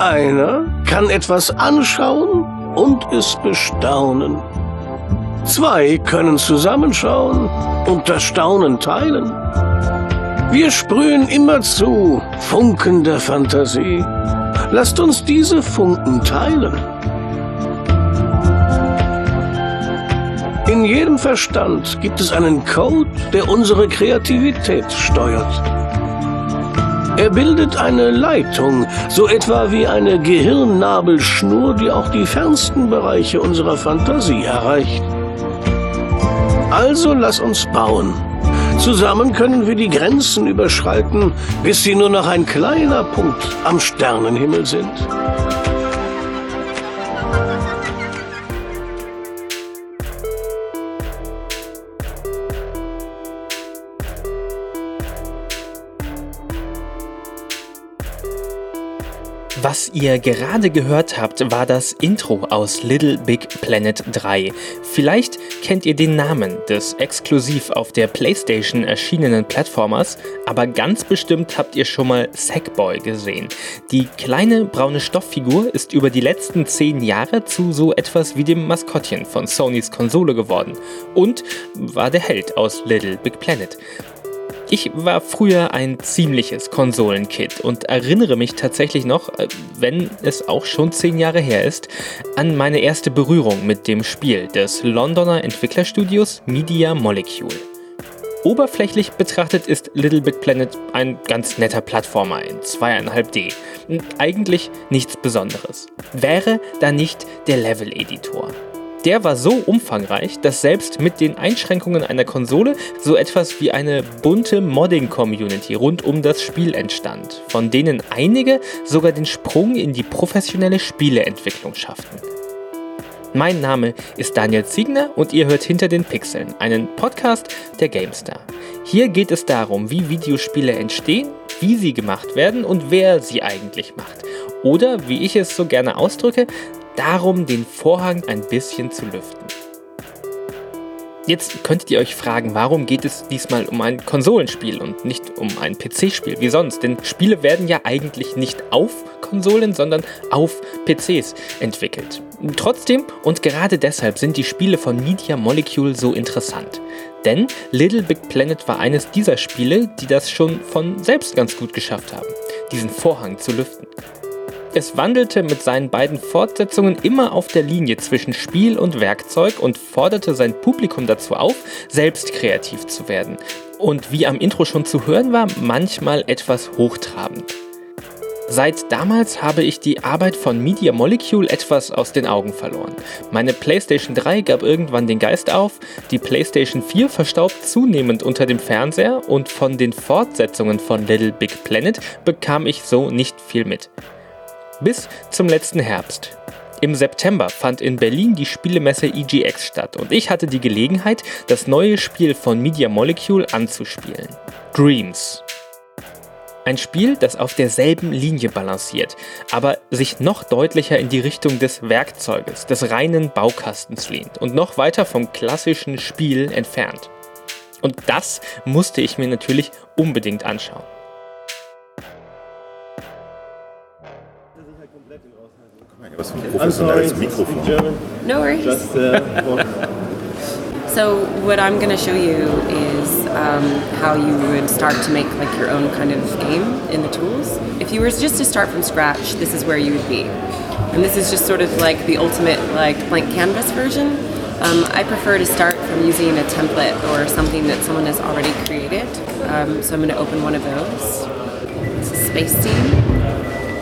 Einer kann etwas anschauen und es bestaunen. Zwei können zusammenschauen und das Staunen teilen. Wir sprühen immerzu Funken der Fantasie. Lasst uns diese Funken teilen. In jedem Verstand gibt es einen Code, der unsere Kreativität steuert. Er bildet eine Leitung, so etwa wie eine Gehirnnabelschnur, die auch die fernsten Bereiche unserer Fantasie erreicht. Also lass uns bauen. Zusammen können wir die Grenzen überschreiten, bis sie nur noch ein kleiner Punkt am Sternenhimmel sind. Was ihr gerade gehört habt, war das Intro aus Little Big Planet 3. Vielleicht kennt ihr den Namen des exklusiv auf der PlayStation erschienenen Plattformers, aber ganz bestimmt habt ihr schon mal Sackboy gesehen. Die kleine braune Stofffigur ist über die letzten zehn Jahre zu so etwas wie dem Maskottchen von Sonys Konsole geworden und war der Held aus Little Big Planet. Ich war früher ein ziemliches Konsolenkid und erinnere mich tatsächlich noch, äh, wenn es auch schon zehn Jahre her ist, an meine erste Berührung mit dem Spiel des Londoner Entwicklerstudios Media Molecule. Oberflächlich betrachtet ist Little Big Planet ein ganz netter Plattformer in 2,5D. Eigentlich nichts Besonderes. Wäre da nicht der Level-Editor. Der war so umfangreich, dass selbst mit den Einschränkungen einer Konsole so etwas wie eine bunte Modding-Community rund um das Spiel entstand, von denen einige sogar den Sprung in die professionelle Spieleentwicklung schafften. Mein Name ist Daniel Ziegner und ihr hört Hinter den Pixeln, einen Podcast der GameStar. Hier geht es darum, wie Videospiele entstehen, wie sie gemacht werden und wer sie eigentlich macht. Oder, wie ich es so gerne ausdrücke, darum, den Vorhang ein bisschen zu lüften. Jetzt könntet ihr euch fragen, warum geht es diesmal um ein Konsolenspiel und nicht um ein PC-Spiel wie sonst? Denn Spiele werden ja eigentlich nicht auf Konsolen, sondern auf PCs entwickelt. Trotzdem und gerade deshalb sind die Spiele von Media Molecule so interessant. Denn Little Big Planet war eines dieser Spiele, die das schon von selbst ganz gut geschafft haben, diesen Vorhang zu lüften. Es wandelte mit seinen beiden Fortsetzungen immer auf der Linie zwischen Spiel und Werkzeug und forderte sein Publikum dazu auf, selbst kreativ zu werden. Und wie am Intro schon zu hören war, manchmal etwas hochtrabend. Seit damals habe ich die Arbeit von Media Molecule etwas aus den Augen verloren. Meine PlayStation 3 gab irgendwann den Geist auf, die PlayStation 4 verstaubt zunehmend unter dem Fernseher und von den Fortsetzungen von Little Big Planet bekam ich so nicht viel mit. Bis zum letzten Herbst. Im September fand in Berlin die Spielemesse EGX statt und ich hatte die Gelegenheit, das neue Spiel von Media Molecule anzuspielen. Dreams. Ein Spiel, das auf derselben Linie balanciert, aber sich noch deutlicher in die Richtung des Werkzeuges, des reinen Baukastens lehnt und noch weiter vom klassischen Spiel entfernt. Und das musste ich mir natürlich unbedingt anschauen. Was für ein professionelles Mikrofon. No worries. Just, uh, so what I'm going to show you is um, how you would start to make like your own kind of game in the tools. If you were just to start from scratch, this is where you would be. And this is just sort of like the ultimate like blank canvas version. Um, I prefer to start from using a template or something that someone has already created. Um, so I'm going to open one of those. It's a space scene.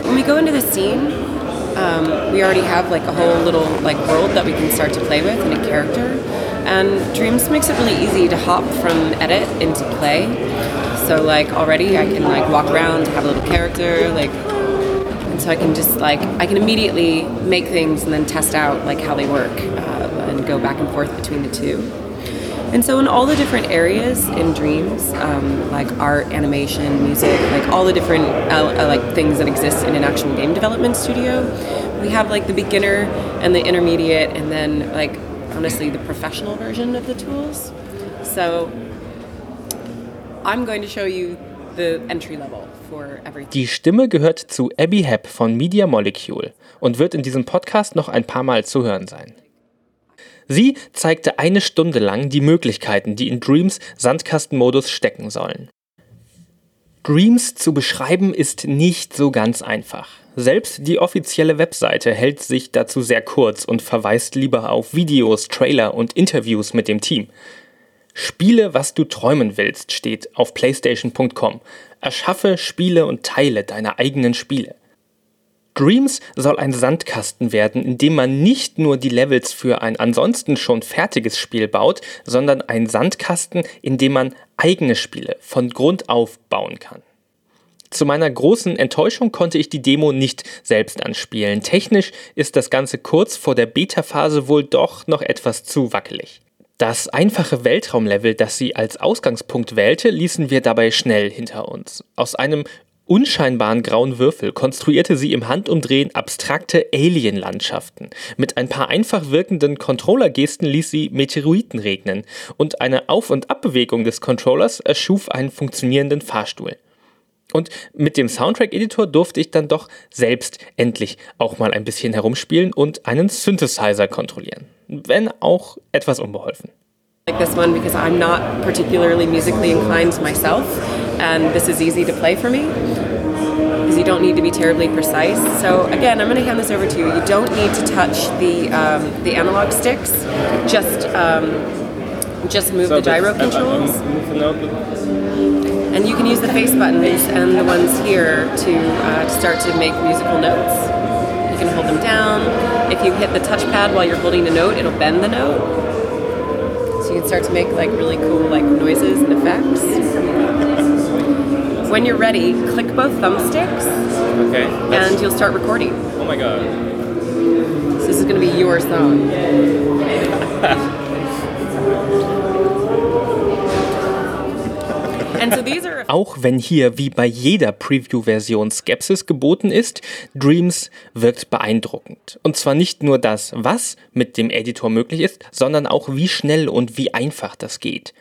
When we go into the scene, um, we already have like a whole little like world that we can start to play with and a character. And Dreams makes it really easy to hop from edit into play. So like already I can like walk around, have a little character, like and so I can just like I can immediately make things and then test out like how they work uh, and go back and forth between the two. And so, in all the different areas in dreams, um, like art, animation, music, like all the different uh, uh, like things that exist in an actual game development studio, we have like the beginner and the intermediate, and then like honestly the professional version of the tools. So, I'm going to show you the entry level for everything. Die Stimme gehört zu Abby Hepp von Media Molecule und wird in diesem Podcast noch ein paar Mal zu hören sein. Sie zeigte eine Stunde lang die Möglichkeiten, die in Dreams Sandkastenmodus stecken sollen. Dreams zu beschreiben ist nicht so ganz einfach. Selbst die offizielle Webseite hält sich dazu sehr kurz und verweist lieber auf Videos, Trailer und Interviews mit dem Team. Spiele, was du träumen willst, steht auf PlayStation.com. Erschaffe, spiele und teile deine eigenen Spiele. Dreams soll ein Sandkasten werden, in dem man nicht nur die Levels für ein ansonsten schon fertiges Spiel baut, sondern ein Sandkasten, in dem man eigene Spiele von Grund auf bauen kann. Zu meiner großen Enttäuschung konnte ich die Demo nicht selbst anspielen. Technisch ist das Ganze kurz vor der Beta-Phase wohl doch noch etwas zu wackelig. Das einfache Weltraumlevel, das sie als Ausgangspunkt wählte, ließen wir dabei schnell hinter uns. Aus einem unscheinbaren grauen Würfel konstruierte sie im Handumdrehen abstrakte Alien-Landschaften. Mit ein paar einfach wirkenden Controller-Gesten ließ sie Meteoriten regnen und eine Auf- und Abbewegung des Controllers erschuf einen funktionierenden Fahrstuhl. Und mit dem Soundtrack-Editor durfte ich dann doch selbst endlich auch mal ein bisschen herumspielen und einen Synthesizer kontrollieren. Wenn auch etwas unbeholfen. Like this one because I'm not particularly musically inclined myself, and this is easy to play for me because you don't need to be terribly precise. So again, I'm going to hand this over to you. You don't need to touch the um, the analog sticks. Just um, just move the gyro controls. And you can use the face buttons and the ones here to, uh, to start to make musical notes. You can hold them down. If you hit the touchpad while you're holding a note, it'll bend the note. So you can start to make like really cool like noises and effects. When you're ready, click both thumbsticks Okay. and you'll start recording. oh my god. So this is going to be your song. and so these are Auch wenn hier wie bei jeder Preview-Version Skepsis geboten ist, Dreams wirkt beeindruckend. Und zwar nicht nur das, was mit dem Editor möglich ist, sondern auch wie schnell und wie einfach das geht.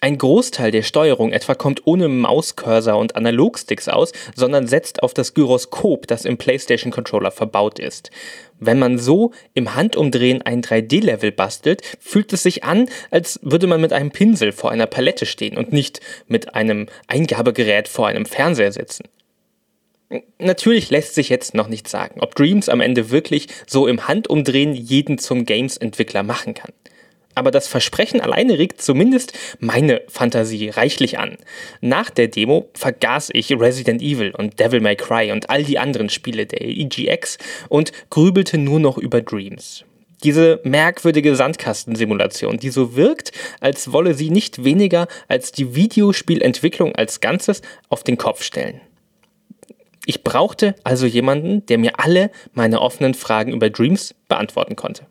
Ein Großteil der Steuerung etwa kommt ohne Mauscursor und Analogsticks aus, sondern setzt auf das Gyroskop, das im PlayStation Controller verbaut ist. Wenn man so im Handumdrehen ein 3D-Level bastelt, fühlt es sich an, als würde man mit einem Pinsel vor einer Palette stehen und nicht mit einem Eingabegerät vor einem Fernseher sitzen. Natürlich lässt sich jetzt noch nicht sagen, ob Dreams am Ende wirklich so im Handumdrehen jeden zum Games-Entwickler machen kann. Aber das Versprechen alleine regt zumindest meine Fantasie reichlich an. Nach der Demo vergaß ich Resident Evil und Devil May Cry und all die anderen Spiele der EGX und grübelte nur noch über Dreams. Diese merkwürdige Sandkastensimulation, die so wirkt, als wolle sie nicht weniger als die Videospielentwicklung als Ganzes auf den Kopf stellen. Ich brauchte also jemanden, der mir alle meine offenen Fragen über Dreams beantworten konnte.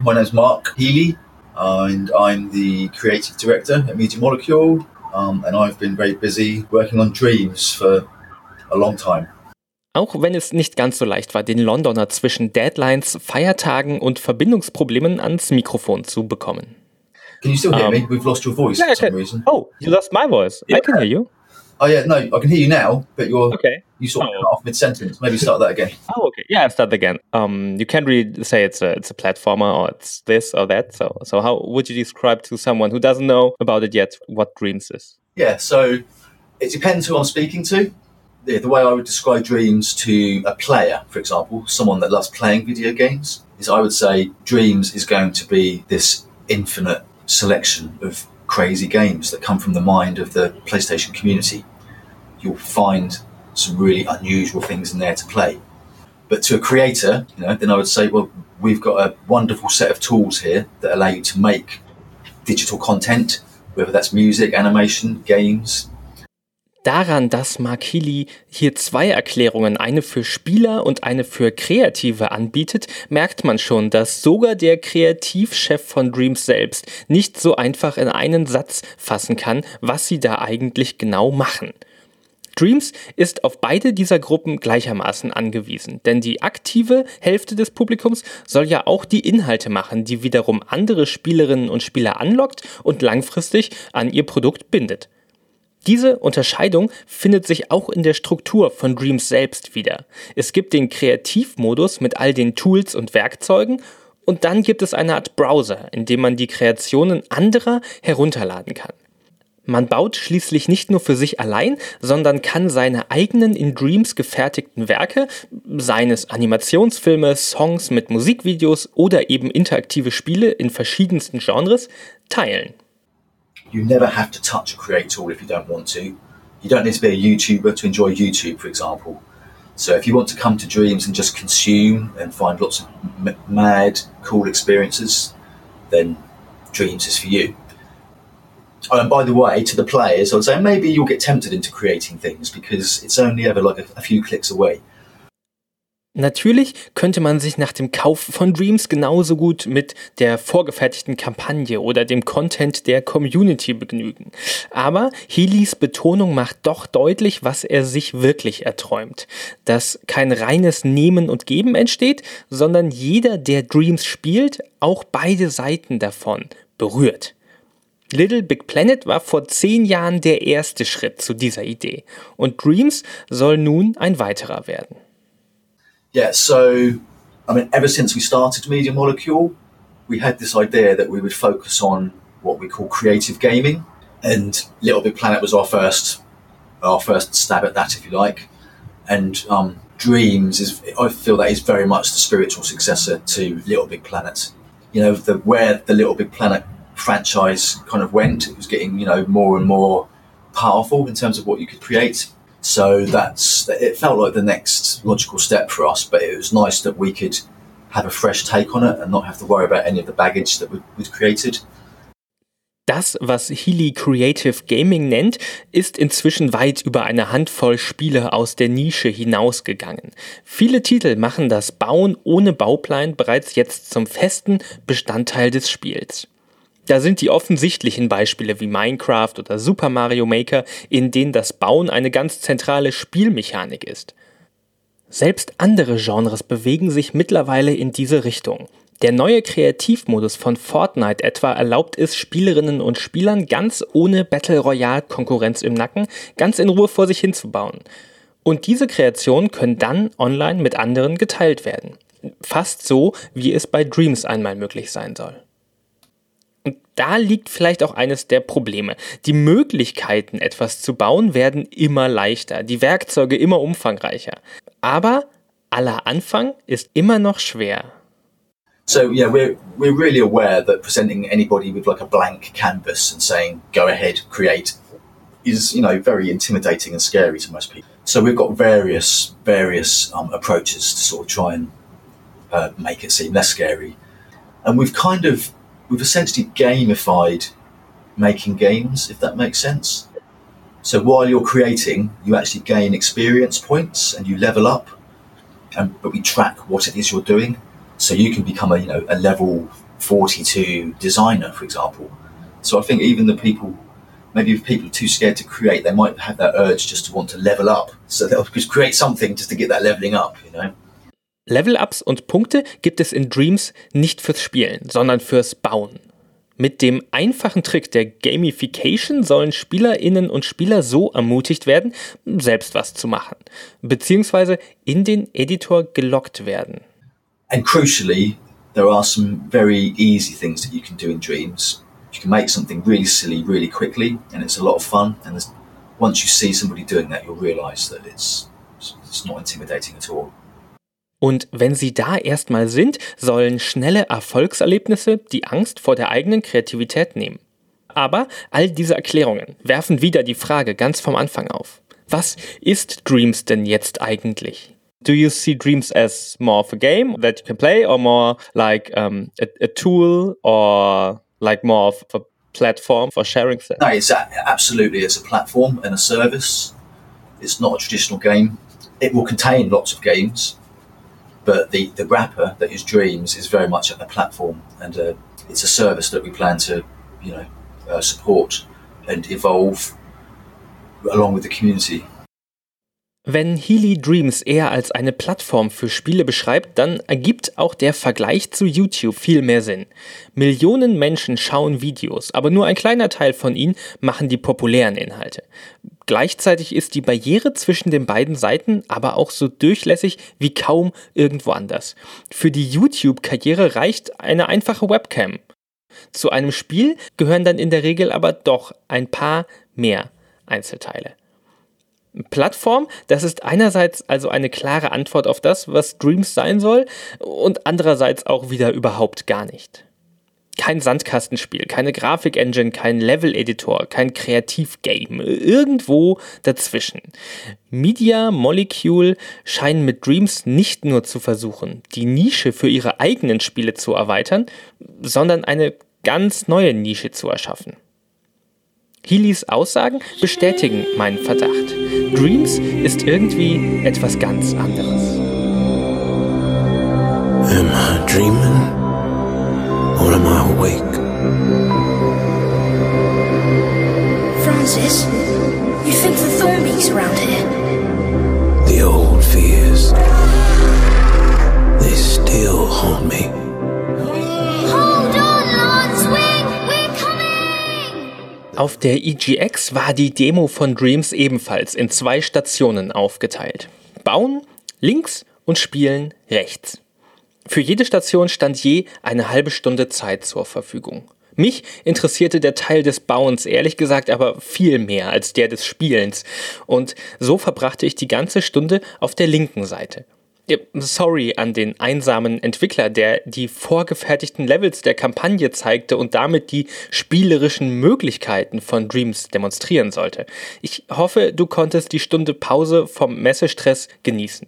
My name's Mark Healy, and I'm the creative director at Media Molecule. Um, and I've been very busy working on Dreams for a long time. Auch wenn es nicht ganz so leicht war, den Londoner zwischen Deadlines, Feiertagen und Verbindungsproblemen ans Mikrofon zu bekommen. Can you still hear Um, me? We've lost your voice for some reason. Oh, you lost my voice. I can hear you. Oh yeah, no, I can hear you now, but you're Okay. you sort of Oh. cut off mid sentence. Maybe start that again. Oh, okay. Yeah, I'll start again. Um, you can't really say it's a it's a platformer or it's this or that. So so how would you describe to someone who doesn't know about it yet what Dreams is? Yeah, so it depends who I'm speaking to. The, the way I would describe Dreams to a player, for example, someone that loves playing video games, is I would say Dreams is going to be this infinite selection of crazy games that come from the mind of the PlayStation community. You'll find some really unusual things in there to play. But to a creator, you know, then I would say, well, we've got a wonderful set of tools here that allow you to make digital content, whether that's music, animation, games. Daran, dass Mark Healy hier zwei Erklärungen, eine für Spieler und eine für Kreative anbietet, merkt man schon, dass sogar der Kreativchef von Dreams selbst nicht so einfach in einen Satz fassen kann, was sie da eigentlich genau machen. Dreams ist auf beide dieser Gruppen gleichermaßen angewiesen, denn die aktive Hälfte des Publikums soll ja auch die Inhalte machen, die wiederum andere Spielerinnen und Spieler anlockt und langfristig an ihr Produkt bindet. Diese Unterscheidung findet sich auch in der Struktur von Dreams selbst wieder. Es gibt den Kreativmodus mit all den Tools und Werkzeugen und dann gibt es eine Art Browser, in dem man die Kreationen anderer herunterladen kann. Man baut schließlich nicht nur für sich allein, sondern kann seine eigenen in Dreams gefertigten Werke, seines Animationsfilme, Songs mit Musikvideos oder eben interaktive Spiele in verschiedensten Genres, teilen. You never have to touch a create tool if you don't want to. You don't need to be a YouTuber to enjoy YouTube, for example. So if you want to come to Dreams and just consume and find lots of mad, cool experiences, then Dreams is for you. Oh, and by the way, to the players, I would say maybe you'll get tempted into creating things because it's only ever like a, a few clicks away. Natürlich könnte man sich nach dem Kauf von Dreams genauso gut mit der vorgefertigten Kampagne oder dem Content der Community begnügen. Aber Healys Betonung macht doch deutlich, was er sich wirklich erträumt. Dass kein reines Nehmen und Geben entsteht, sondern jeder, der Dreams spielt, auch beide Seiten davon berührt. Little Big Planet war vor zehn Jahren der erste Schritt zu dieser Idee und Dreams soll nun ein weiterer werden. Yeah, so I mean, ever since we started Media Molecule, we had this idea that we would focus on what we call creative gaming, and Little Big Planet was our first, our first stab at that, if you like. And um, Dreams is, I feel that is very much the spiritual successor to Little Big Planet. You know, the where the Little Big Planet franchise kind of went, it was getting you know more and more powerful in terms of what you could create. So that's it felt like the next logical step for us, but it was nice that we could have a fresh take on it and not have to worry about any of the baggage that we'd created. Das, was Healy Creative Gaming nennt, ist inzwischen weit über eine Handvoll Spiele aus der Nische hinausgegangen. Viele Titel machen das Bauen ohne Bauplan bereits jetzt zum festen Bestandteil des Spiels. Da sind die offensichtlichen Beispiele wie Minecraft oder Super Mario Maker, in denen das Bauen eine ganz zentrale Spielmechanik ist. Selbst andere Genres bewegen sich mittlerweile in diese Richtung. Der neue Kreativmodus von Fortnite etwa erlaubt es Spielerinnen und Spielern ganz ohne Battle Royale Konkurrenz im Nacken, ganz in Ruhe vor sich hinzubauen. Und diese Kreationen können dann online mit anderen geteilt werden. Fast so, wie es bei Dreams einmal möglich sein soll. Und da liegt vielleicht auch eines der Probleme. Die Möglichkeiten, etwas zu bauen, werden immer leichter, die Werkzeuge immer umfangreicher. Aber aller Anfang ist immer noch schwer. So yeah, we're we're really aware that presenting anybody with like a blank canvas and saying go ahead, create is you know very intimidating and scary to most people. So we've got various various um, approaches to sort of try and uh, make it seem less scary, and we've kind of we've essentially gamified making games, if that makes sense. So while you're creating, you actually gain experience points and you level up, and but we track what it is you're doing, so you can become a you know a level 42 designer, for example. So I think even the people, maybe if people are too scared to create, they might have that urge just to want to level up. So they'll just create something just to get that leveling up, you know. Level-Ups und Punkte gibt es in Dreams nicht fürs Spielen, sondern fürs Bauen. Mit dem einfachen Trick der Gamification sollen Spielerinnen und Spieler so ermutigt werden, selbst was zu machen, beziehungsweise in den Editor gelockt werden. And crucially, there are some very easy things that you can do in Dreams. You can make something really silly really quickly, and it's a lot of fun. And once you see somebody doing that, you'll realise that it's it's not intimidating at all. Und wenn sie da erstmal sind, sollen schnelle Erfolgserlebnisse die Angst vor der eigenen Kreativität nehmen. Aber all diese Erklärungen werfen wieder die Frage ganz vom Anfang auf. Was ist Dreams denn jetzt eigentlich? Do you see Dreams as more of a game that you can play or more like um, a, a, tool or like more of a platform for sharing things? No, it's a, absolutely it's a platform and a service. It's not a traditional game. It will contain lots of games. But the, the wrapper that is Dreams is very much a platform, and uh, it's a service that we plan to, you know, uh, support and evolve along with the community. Wenn Healy Dreams eher als eine Plattform für Spiele beschreibt, dann ergibt auch der Vergleich zu YouTube viel mehr Sinn. Millionen Menschen schauen Videos, aber nur ein kleiner Teil von ihnen machen die populären Inhalte. Gleichzeitig ist die Barriere zwischen den beiden Seiten aber auch so durchlässig wie kaum irgendwo anders. Für die YouTube-Karriere reicht eine einfache Webcam. Zu einem Spiel gehören dann in der Regel aber doch ein paar mehr Einzelteile. Plattform, das ist einerseits also eine klare Antwort auf das, was Dreams sein soll, und andererseits auch wieder überhaupt gar nicht. Kein Sandkastenspiel, keine Grafikengine, kein Level-Editor, kein Kreativgame, irgendwo dazwischen. Media Molecule scheinen mit Dreams nicht nur zu versuchen, die Nische für ihre eigenen Spiele zu erweitern, sondern eine ganz neue Nische zu erschaffen. Healys Aussagen bestätigen meinen Verdacht. Dreams ist irgendwie etwas ganz anderes. Am I dreaming? Or am I awake? Francis, you think the Thornbeak's around here? The old fears. They still haunt me. Auf der EGX war die Demo von Dreams ebenfalls in zwei Stationen aufgeteilt. Bauen links und Spielen rechts. Für jede Station stand je eine halbe Stunde Zeit zur Verfügung. Mich interessierte der Teil des Bauens ehrlich gesagt aber viel mehr als der des Spielens. Und so verbrachte ich die ganze Stunde auf der linken Seite. Sorry an den einsamen Entwickler, der die vorgefertigten Levels der Kampagne zeigte und damit die spielerischen Möglichkeiten von Dreams demonstrieren sollte. Ich hoffe, du konntest die Stunde Pause vom Messestress genießen.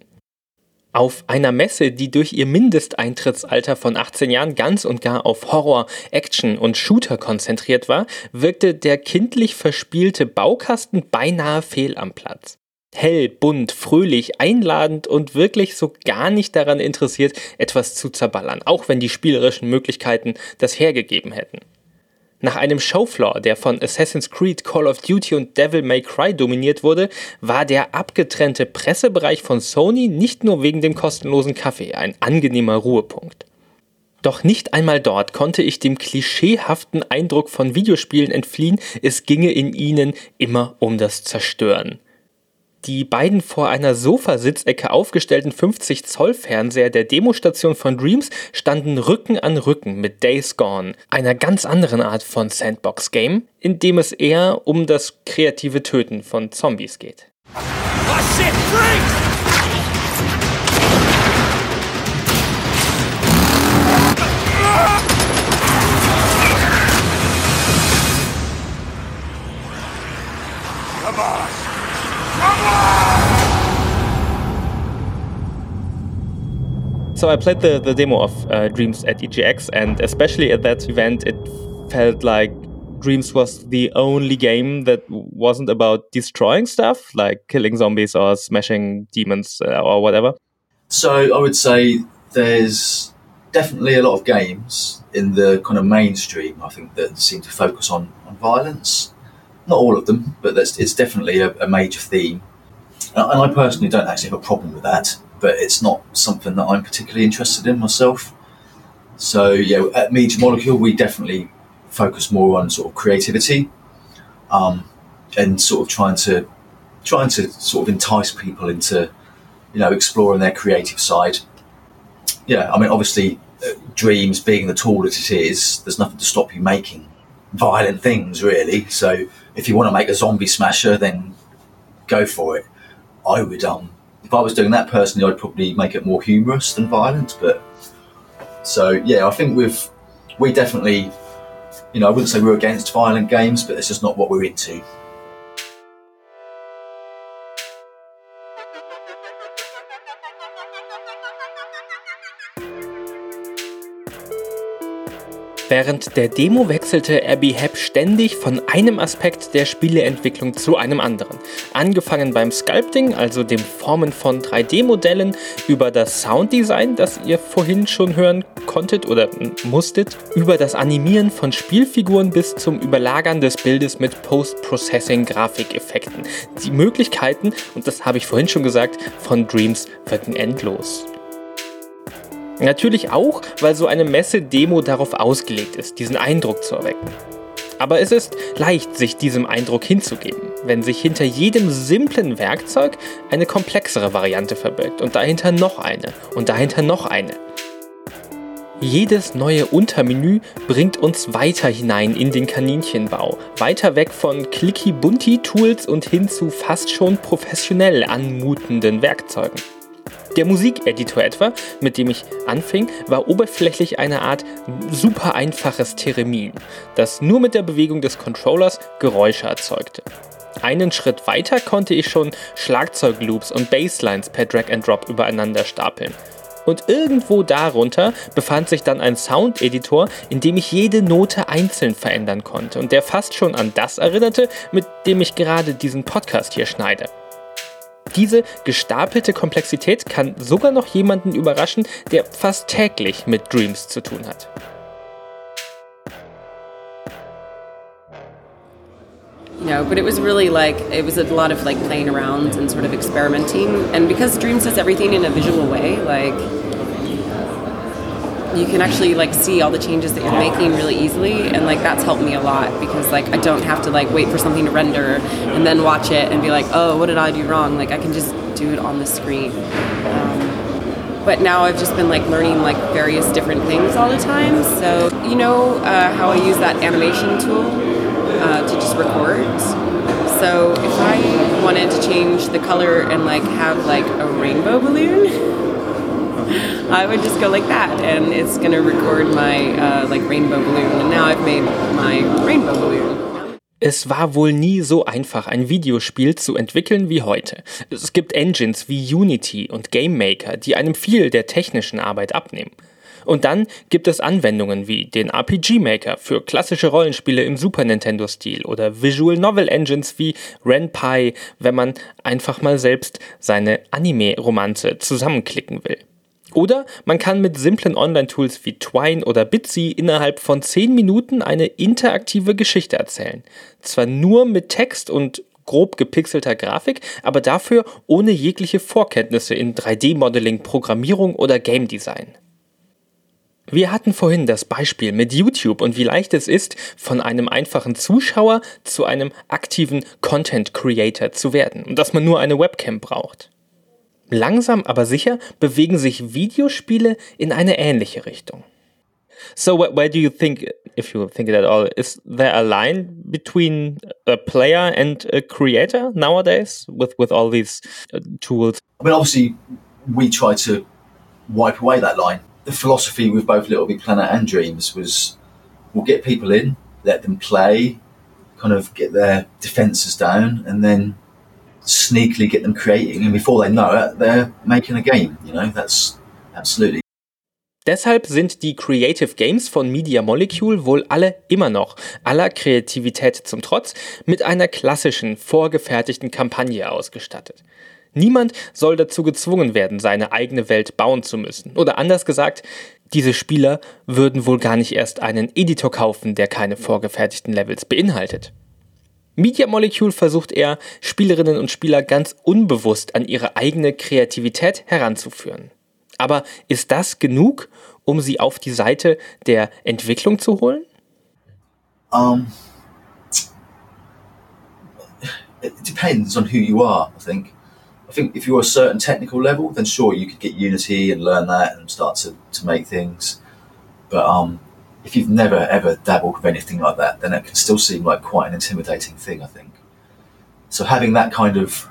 Auf einer Messe, die durch ihr Mindesteintrittsalter von 18 Jahren ganz und gar auf Horror, Action und Shooter konzentriert war, wirkte der kindlich verspielte Baukasten beinahe fehl am Platz. Hell, bunt, fröhlich, einladend und wirklich so gar nicht daran interessiert, etwas zu zerballern, auch wenn die spielerischen Möglichkeiten das hergegeben hätten. Nach einem Showfloor, der von Assassin's Creed, Call of Duty und Devil May Cry dominiert wurde, war der abgetrennte Pressebereich von Sony nicht nur wegen dem kostenlosen Kaffee ein angenehmer Ruhepunkt. Doch nicht einmal dort konnte ich dem klischeehaften Eindruck von Videospielen entfliehen, es ginge in ihnen immer um das Zerstören. Die beiden vor einer Sofasitzecke aufgestellten 50 Zoll Fernseher der Demostation von Dreams standen Rücken an Rücken mit Days Gone, einer ganz anderen Art von Sandbox-Game, in dem es eher um das kreative Töten von Zombies geht. So I played the, the demo of uh, Dreams at EGX, and especially at that event, it felt like Dreams was the only game that wasn't about destroying stuff, like killing zombies or smashing demons uh, or whatever. So I would say there's definitely a lot of games in the kind of mainstream. I think that seem to focus on, on violence. Not all of them, but it's definitely a, a major theme. And and I personally don't actually have a problem with that, but it's not something that I'm particularly interested in myself. So yeah, at Media Molecule, we definitely focus more on sort of creativity, um, and sort of trying to trying to sort of entice people into you know exploring their creative side. Yeah, I mean, obviously, uh, dreams being the tool that it is, there's nothing to stop you making violent things, really. So if you want to make a zombie smasher, then go for it. I would, um, if I was doing that personally, I'd probably make it more humorous than violent. But so yeah, I think we've we definitely, you know, I wouldn't say we're against violent games, but it's just not what we're into. Während der Demo wechselte Abby Hepp ständig von einem Aspekt der Spieleentwicklung zu einem anderen. Angefangen beim Sculpting, also dem Formen von 3D-Modellen, über das Sounddesign, das ihr vorhin schon hören konntet oder musstet, über das Animieren von Spielfiguren bis zum Überlagern des Bildes mit Post-Processing-Grafikeffekten. Die Möglichkeiten, und das habe ich vorhin schon gesagt, von Dreams wirken endlos. Natürlich auch, weil so eine Messe-Demo darauf ausgelegt ist, diesen Eindruck zu erwecken. Aber es ist leicht, sich diesem Eindruck hinzugeben, wenn sich hinter jedem simplen Werkzeug eine komplexere Variante verbirgt und dahinter noch eine und dahinter noch eine. Jedes neue Untermenü bringt uns weiter hinein in den Kaninchenbau, weiter weg von clicky-bunty-Tools und hin zu fast schon professionell anmutenden Werkzeugen. Der Musikeditor etwa, mit dem ich anfing, war oberflächlich eine Art super einfaches Theremin, das nur mit der Bewegung des Controllers Geräusche erzeugte. Einen Schritt weiter konnte ich schon Schlagzeugloops und Basslines per Drag and Drop übereinander stapeln. Und irgendwo darunter befand sich dann ein Soundeditor, in dem ich jede Note einzeln verändern konnte und der fast schon an das erinnerte, mit dem ich gerade diesen Podcast hier schneide. Diese gestapelte Komplexität kann sogar noch jemanden überraschen, der fast täglich mit Dreams zu tun hat. you know but it was really like it was a lot of like playing around and sort of experimenting and because dreams does everything in a visual way like you can actually like see all the changes that you're making really easily and like that's helped me a lot because like I don't have to like wait for something to render and then watch it and be like oh what did I do wrong? Like I can just do it on the screen. Um, but now I've just been like learning like various different things all the time. So you know uh, how I use that animation tool uh, to just record? So if I wanted to change the color and like have like a rainbow balloon I would just go like that, and it's gonna record my uh, like rainbow balloon. And now I've made my rainbow balloon. Es war wohl nie so einfach, ein Videospiel zu entwickeln wie heute. Es gibt Engines wie Unity und GameMaker, die einem viel der technischen Arbeit abnehmen. Und dann gibt es Anwendungen wie den RPG Maker für klassische Rollenspiele im Super Nintendo-Stil oder Visual Novel Engines wie RenPy, wenn man einfach mal selbst seine Anime-Romanze zusammenklicken will. Oder man kann mit simplen Online-Tools wie Twine oder Bitsy innerhalb von 10 Minuten eine interaktive Geschichte erzählen. Zwar nur mit Text und grob gepixelter Grafik, aber dafür ohne jegliche Vorkenntnisse in 3D-Modeling, Programmierung oder Game Design. Wir hatten vorhin das Beispiel mit YouTube und wie leicht es ist, von einem einfachen Zuschauer zu einem aktiven Content Creator zu werden und dass man nur eine Webcam braucht. Langsam aber sicher bewegen sich Videospiele in eine ähnliche Richtung. So where do you think, if you think it at all, is there a line between a player and a creator nowadays with, with all these uh, tools? I mean, obviously, we try to wipe away that line. The philosophy with both Little Big Planet and Dreams was we'll get people in, let them play, kind of get their defenses down, and then sneakily get them creating, and before they know it, they're making a game. You know, that's absolutely. Deshalb sind die Creative Games von Media Molecule wohl alle immer noch, aller Kreativität zum Trotz, mit einer klassischen, vorgefertigten Kampagne ausgestattet. Niemand soll dazu gezwungen werden, seine eigene Welt bauen zu müssen. Oder anders gesagt, diese Spieler würden wohl gar nicht erst einen Editor kaufen, der keine vorgefertigten Levels beinhaltet. Media Molecule versucht er, Spielerinnen und Spieler ganz unbewusst an ihre eigene Kreativität heranzuführen. Aber ist das genug, um sie auf die Seite der Entwicklung zu holen? Um, it depends on who you are, I think. I think if you're a certain technical level, then sure, you could get Unity and learn that and start to, to make things. But um, if you've never ever dabbled with anything like that, then it can still seem like quite an intimidating thing, I think. So having that kind of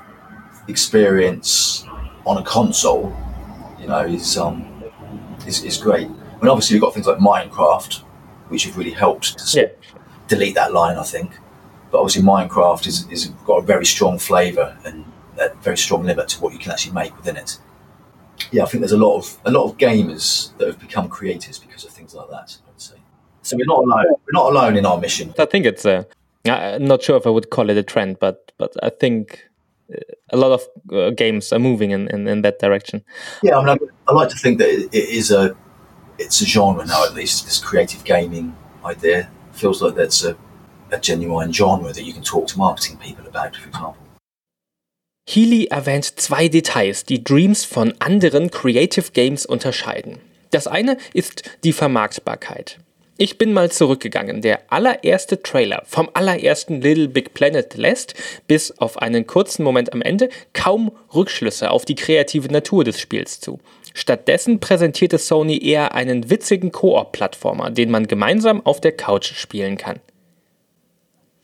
experience on a console, you know, is um, is, is great. I mean, obviously, you've got things like Minecraft, which have really helped to Yeah. delete that line, I think. But obviously, Minecraft is, is got a very strong flavour and a very strong limit to what you can actually make within it. Yeah, I think there's a lot of a lot of gamers that have become creators because of things like that. I'd say So we're not alone. We're not alone in our mission. I think it's a. I'm not sure if I would call it a trend, but but I think uh, a lot of uh, games are moving in, in, in that direction. Yeah, I mean, I, I like to think that it, it is a it's a genre now at least. This creative gaming idea feels like that's a, a genuine genre that you can talk to marketing people about, for example. Healy erwähnt zwei Details, die Dreams von anderen Creative Games unterscheiden. Das eine ist die Vermarktbarkeit. Ich bin mal zurückgegangen. Der allererste Trailer vom allerersten Little Big Planet lässt, bis auf einen kurzen Moment am Ende, kaum Rückschlüsse auf die kreative Natur des Spiels zu. Stattdessen präsentierte Sony eher einen witzigen Koop-Plattformer, den man gemeinsam auf der Couch spielen kann.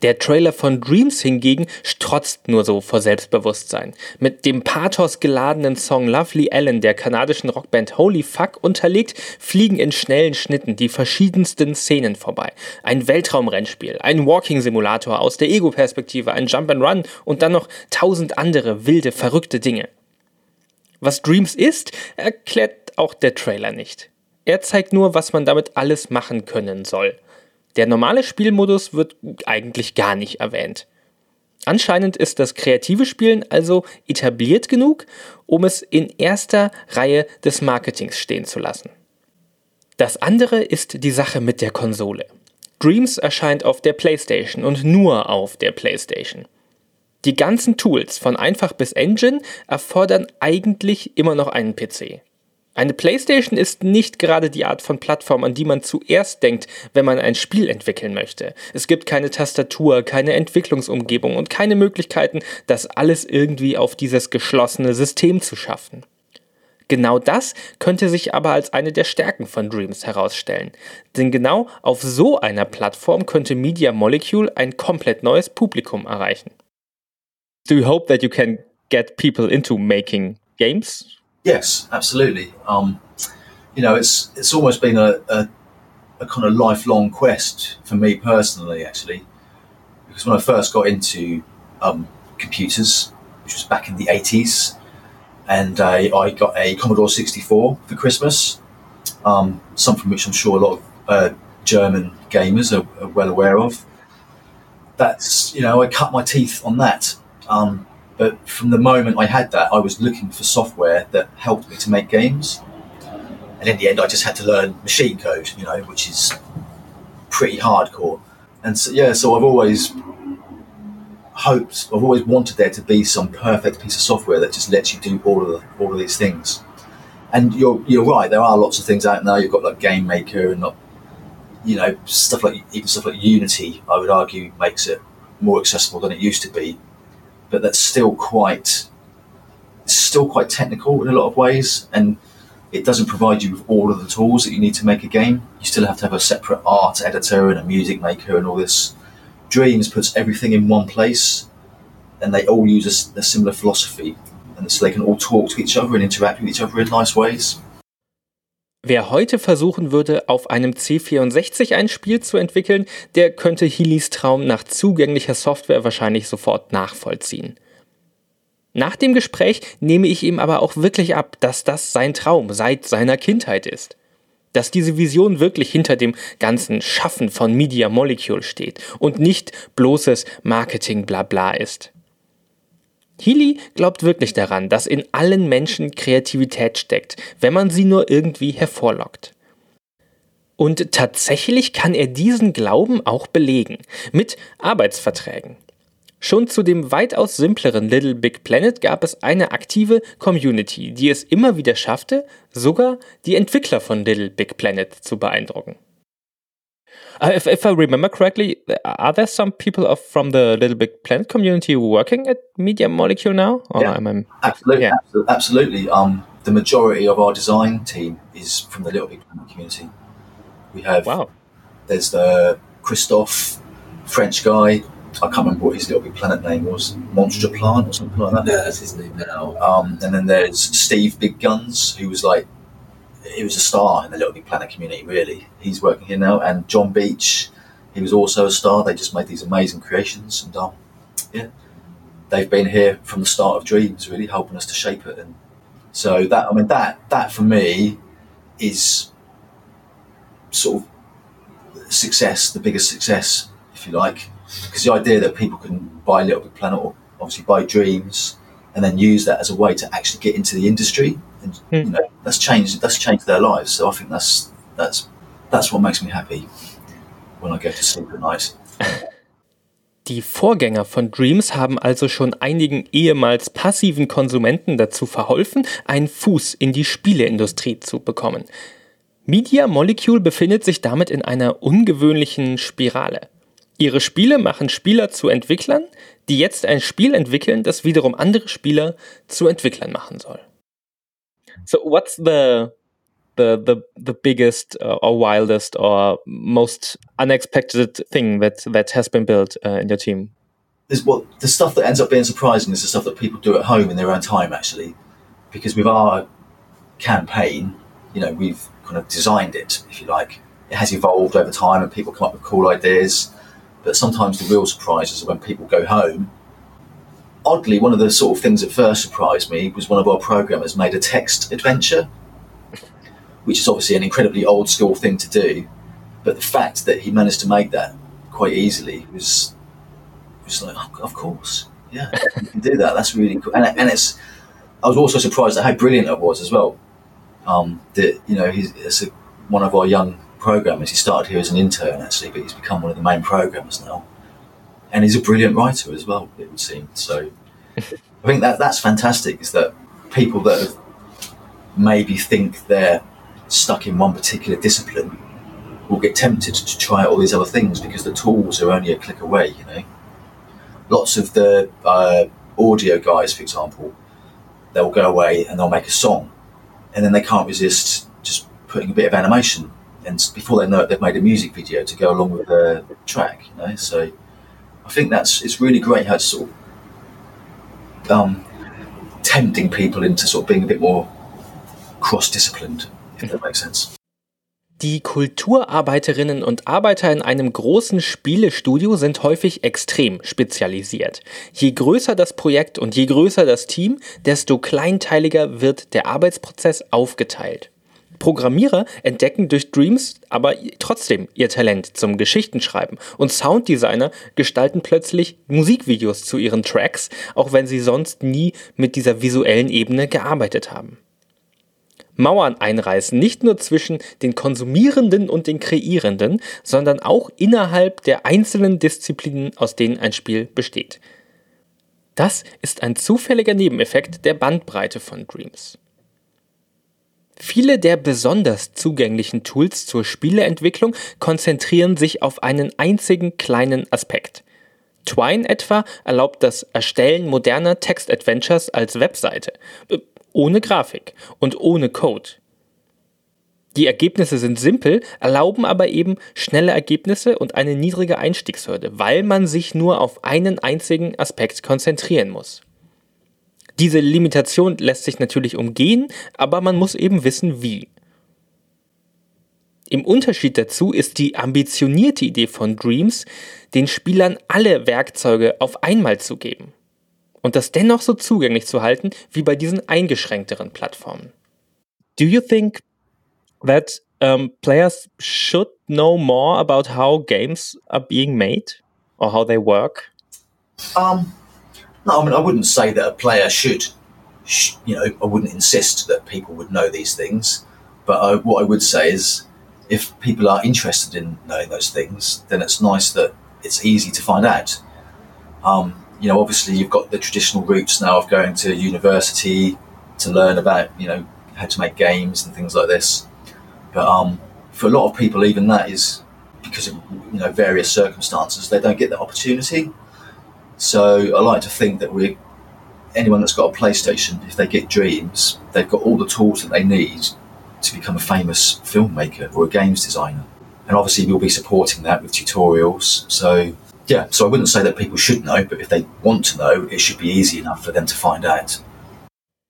Der Trailer von Dreams hingegen strotzt nur so vor Selbstbewusstsein. Mit dem Pathos geladenen Song Lovely Ellen der kanadischen Rockband Holy Fuck unterlegt, fliegen in schnellen Schnitten die verschiedensten Szenen vorbei. Ein Weltraumrennspiel, ein Walking-Simulator aus der Ego-Perspektive, ein Jump and Run und dann noch tausend andere wilde, verrückte Dinge. Was Dreams ist, erklärt auch der Trailer nicht. Er zeigt nur, was man damit alles machen können soll. Der normale Spielmodus wird eigentlich gar nicht erwähnt. Anscheinend ist das kreative Spielen also etabliert genug, um es in erster Reihe des Marketings stehen zu lassen. Das andere ist die Sache mit der Konsole. Dreams erscheint auf der PlayStation und nur auf der PlayStation. Die ganzen Tools von einfach bis Engine erfordern eigentlich immer noch einen PC. Eine PlayStation ist nicht gerade die Art von Plattform, an die man zuerst denkt, wenn man ein Spiel entwickeln möchte. Es gibt keine Tastatur, keine Entwicklungsumgebung und keine Möglichkeiten, das alles irgendwie auf dieses geschlossene System zu schaffen. Genau das könnte sich aber als eine der Stärken von Dreams herausstellen. Denn genau auf so einer Plattform könnte Media Molecule ein komplett neues Publikum erreichen. Do you hope that you can get people into making games? Yes, absolutely. Um, you know, it's it's almost been a, a, a kind of lifelong quest for me personally, actually, because when I first got into um, computers, which was back in the eighties, and I got a Commodore sixty four for Christmas, um, something which I'm sure a lot of uh, German gamers are, are, well aware of. That's you know, I cut my teeth on that. Um, but from the moment I had that, I was looking for software that helped me to make games. And in the end, I just had to learn machine code, you know, which is pretty hardcore. And so, yeah, so I've always hoped, I've always wanted there to be some perfect piece of software that just lets you do all of the, all of these things. And you're you're right. There are lots of things out now. You've got like Game Maker and not, you know, stuff like even stuff like Unity. I would argue makes it more accessible than it used to be but that's still quite still quite technical in a lot of ways and it doesn't provide you with all of the tools that you need to make a game. You still have to have a separate art editor and a music maker and all this. Dreams puts everything in one place and they all use a, a similar philosophy and so they can all talk to each other and interact with each other in nice ways. Wer heute versuchen würde, auf einem C64 ein Spiel zu entwickeln, der könnte Healys Traum nach zugänglicher Software wahrscheinlich sofort nachvollziehen. Nach dem Gespräch nehme ich ihm aber auch wirklich ab, dass das sein Traum seit seiner Kindheit ist. Dass diese Vision wirklich hinter dem ganzen Schaffen von Media Molecule steht und nicht bloßes Marketing-Blabla ist. Healy glaubt wirklich daran, dass in allen Menschen Kreativität steckt, wenn man sie nur irgendwie hervorlockt. Und tatsächlich kann er diesen Glauben auch belegen, mit Arbeitsverträgen. Schon zu dem weitaus simpleren Little Big Planet gab es eine aktive Community, die es immer wieder schaffte, sogar die Entwickler von Little Big Planet zu beeindrucken. Uh, if, if I remember correctly, are there some people of, from the Little Big Planet community working at Media Molecule now? Or yeah, am I, absolutely, yeah. absolutely. Um, the majority of our design team is from the Little Big Planet community. We have wow. There's the Christophe, French guy. I can't remember what his Little Big Planet name was. Monster Plant or something like that. Yeah, that's his name now. Um, and then there's Steve Big Guns, who was like he was a star in the Little Big Planet community. Really, he's working here now, and John Beach, he was also a star. They just made these amazing creations, and um, yeah, they've been here from the start of Dreams, really helping us to shape it. And so that, I mean, that that for me is sort of success, the biggest success, if you like, because the idea that people can buy Little Big Planet or obviously buy Dreams and then use that as a way to actually get into the industry, you know that's changed that's changed their lives. So I think that's that's that's what makes me happy when I go to sleep at night. Die Vorgänger von Dreams haben also schon einigen ehemals passiven Konsumenten dazu verholfen, einen Fuß in die Spieleindustrie zu bekommen. Media Molecule befindet sich damit in einer ungewöhnlichen Spirale. Ihre Spiele machen Spieler zu Entwicklern, die jetzt ein Spiel entwickeln, das wiederum andere Spieler zu Entwicklern machen soll. So what's the the the the biggest uh, or wildest or most unexpected thing that that has been built uh, in your team? There's what the stuff that ends up being surprising is the stuff that people do at home in their own time actually, because with our campaign, you know, we've kind of designed it, if you like. It has evolved over time, and people come up with cool ideas. But sometimes the real surprises are when people go home. Oddly, one of the sort of things that first surprised me was one of our programmers made a text adventure which is obviously an incredibly old school thing to do. But the fact that he managed to make that quite easily was was like, oh, of course, yeah, you can do that. That's really cool. And, and it's, I was also surprised at how brilliant it was as well. Um, that you know, he's it's a, one of our young programmers. He started here as an intern actually, but he's become one of the main programmers now. And he's a brilliant writer as well. It would seem so. I think that that's fantastic. Is that people that have maybe think they're stuck in one particular discipline will get tempted to try all these other things because the tools are only a click away, you know. Lots of the uh, audio guys, for example, they'll go away and they'll make a song and then they can't resist just putting a bit of animation and before they know it they've made a music video to go along with the track, you know. So I think that's it's really great how it's sort of um, tempting people into sort of being a bit more cross-disciplined if that makes sense. Die Kulturarbeiterinnen und Arbeiter in einem großen Spielestudio sind häufig extrem spezialisiert. Je größer das Projekt und je größer das Team, desto kleinteiliger wird der Arbeitsprozess aufgeteilt. Programmierer entdecken durch Dreams aber trotzdem ihr Talent zum Geschichtenschreiben und Sounddesigner gestalten plötzlich Musikvideos zu ihren Tracks, auch wenn sie sonst nie mit dieser visuellen Ebene gearbeitet haben. Mauern einreißen, nicht nur zwischen den Konsumierenden und den Kreierenden, sondern auch innerhalb der einzelnen Disziplinen, aus denen ein Spiel besteht. Das ist ein zufälliger Nebeneffekt der Bandbreite von Dreams. Viele der besonders zugänglichen Tools zur Spieleentwicklung konzentrieren sich auf einen einzigen kleinen Aspekt. Twine etwa erlaubt das Erstellen moderner Text-Adventures als Webseite ohne Grafik und ohne Code. Die Ergebnisse sind simpel, erlauben aber eben schnelle Ergebnisse und eine niedrige Einstiegshürde, weil man sich nur auf einen einzigen Aspekt konzentrieren muss. Diese Limitation lässt sich natürlich umgehen, aber man muss eben wissen, wie. Im Unterschied dazu ist die ambitionierte Idee von Dreams, den Spielern alle Werkzeuge auf einmal zu geben und das dennoch so zugänglich zu halten wie bei diesen eingeschränkteren Plattformen. Do you think that um, players should know more about how games are being made or how they work? Um, no, I mean, I wouldn't say that a player should, sh- you know, I wouldn't insist that people would know these things. But I, what I would say is if people are interested in knowing those things, then it's nice that it's easy to find out. Um, you know, obviously you've got the traditional routes now of going to university to learn about, you know, how to make games and things like this. But um, for a lot of people, even that is because of you know various circumstances, they don't get that opportunity. So I like to think that we, anyone that's got a PlayStation, if they get dreams, they've got all the tools that they need to become a famous filmmaker or a games designer. And obviously, we'll be supporting that with tutorials. So yeah, so I wouldn't say that people should know, but if they want to know, it should be easy enough for them to find out.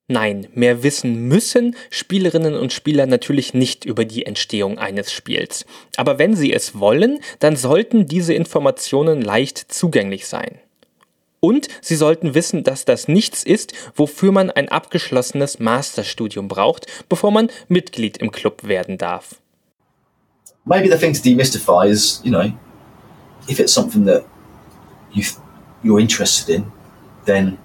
Nein, mehr wissen müssen Spielerinnen und Spieler natürlich nicht über die Entstehung eines Spiels. Aber wenn sie es wollen, dann sollten diese Informationen leicht zugänglich sein. Und sie sollten wissen, dass das nichts ist, wofür man ein abgeschlossenes Masterstudium braucht, bevor man Mitglied im Club werden darf. maybe the thing to demystify is, you know, if it's something that you you're interested in, then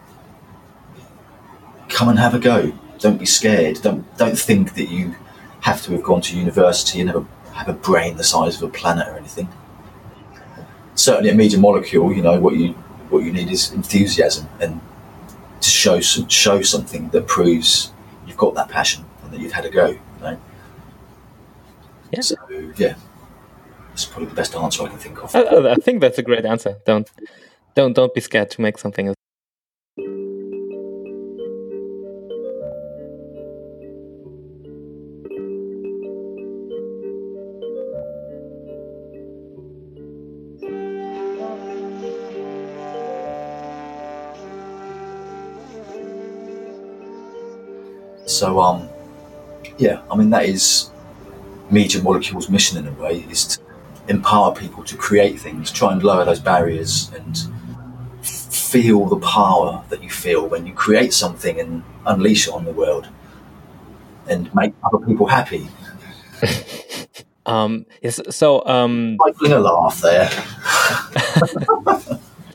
come and have a go. Don't be scared. Don't don't think that you have to have gone to university and have a, have a brain the size of a planet or anything. Certainly, a media molecule, you know, what you what you need is enthusiasm and to show some, show something that proves you've got that passion and that you've had a go. You know. Yeah. So yeah, that's probably the best answer I can think of. I, I- think that's a great answer. Don't don't don't be scared to make something. So um, yeah, I mean that is Media Molecule's mission in a way is to empower people to create things, try and lower those barriers, and feel the power that you feel when you create something and unleash it on the world, and make other people happy. Um, yes, so um, Stifling a laugh there.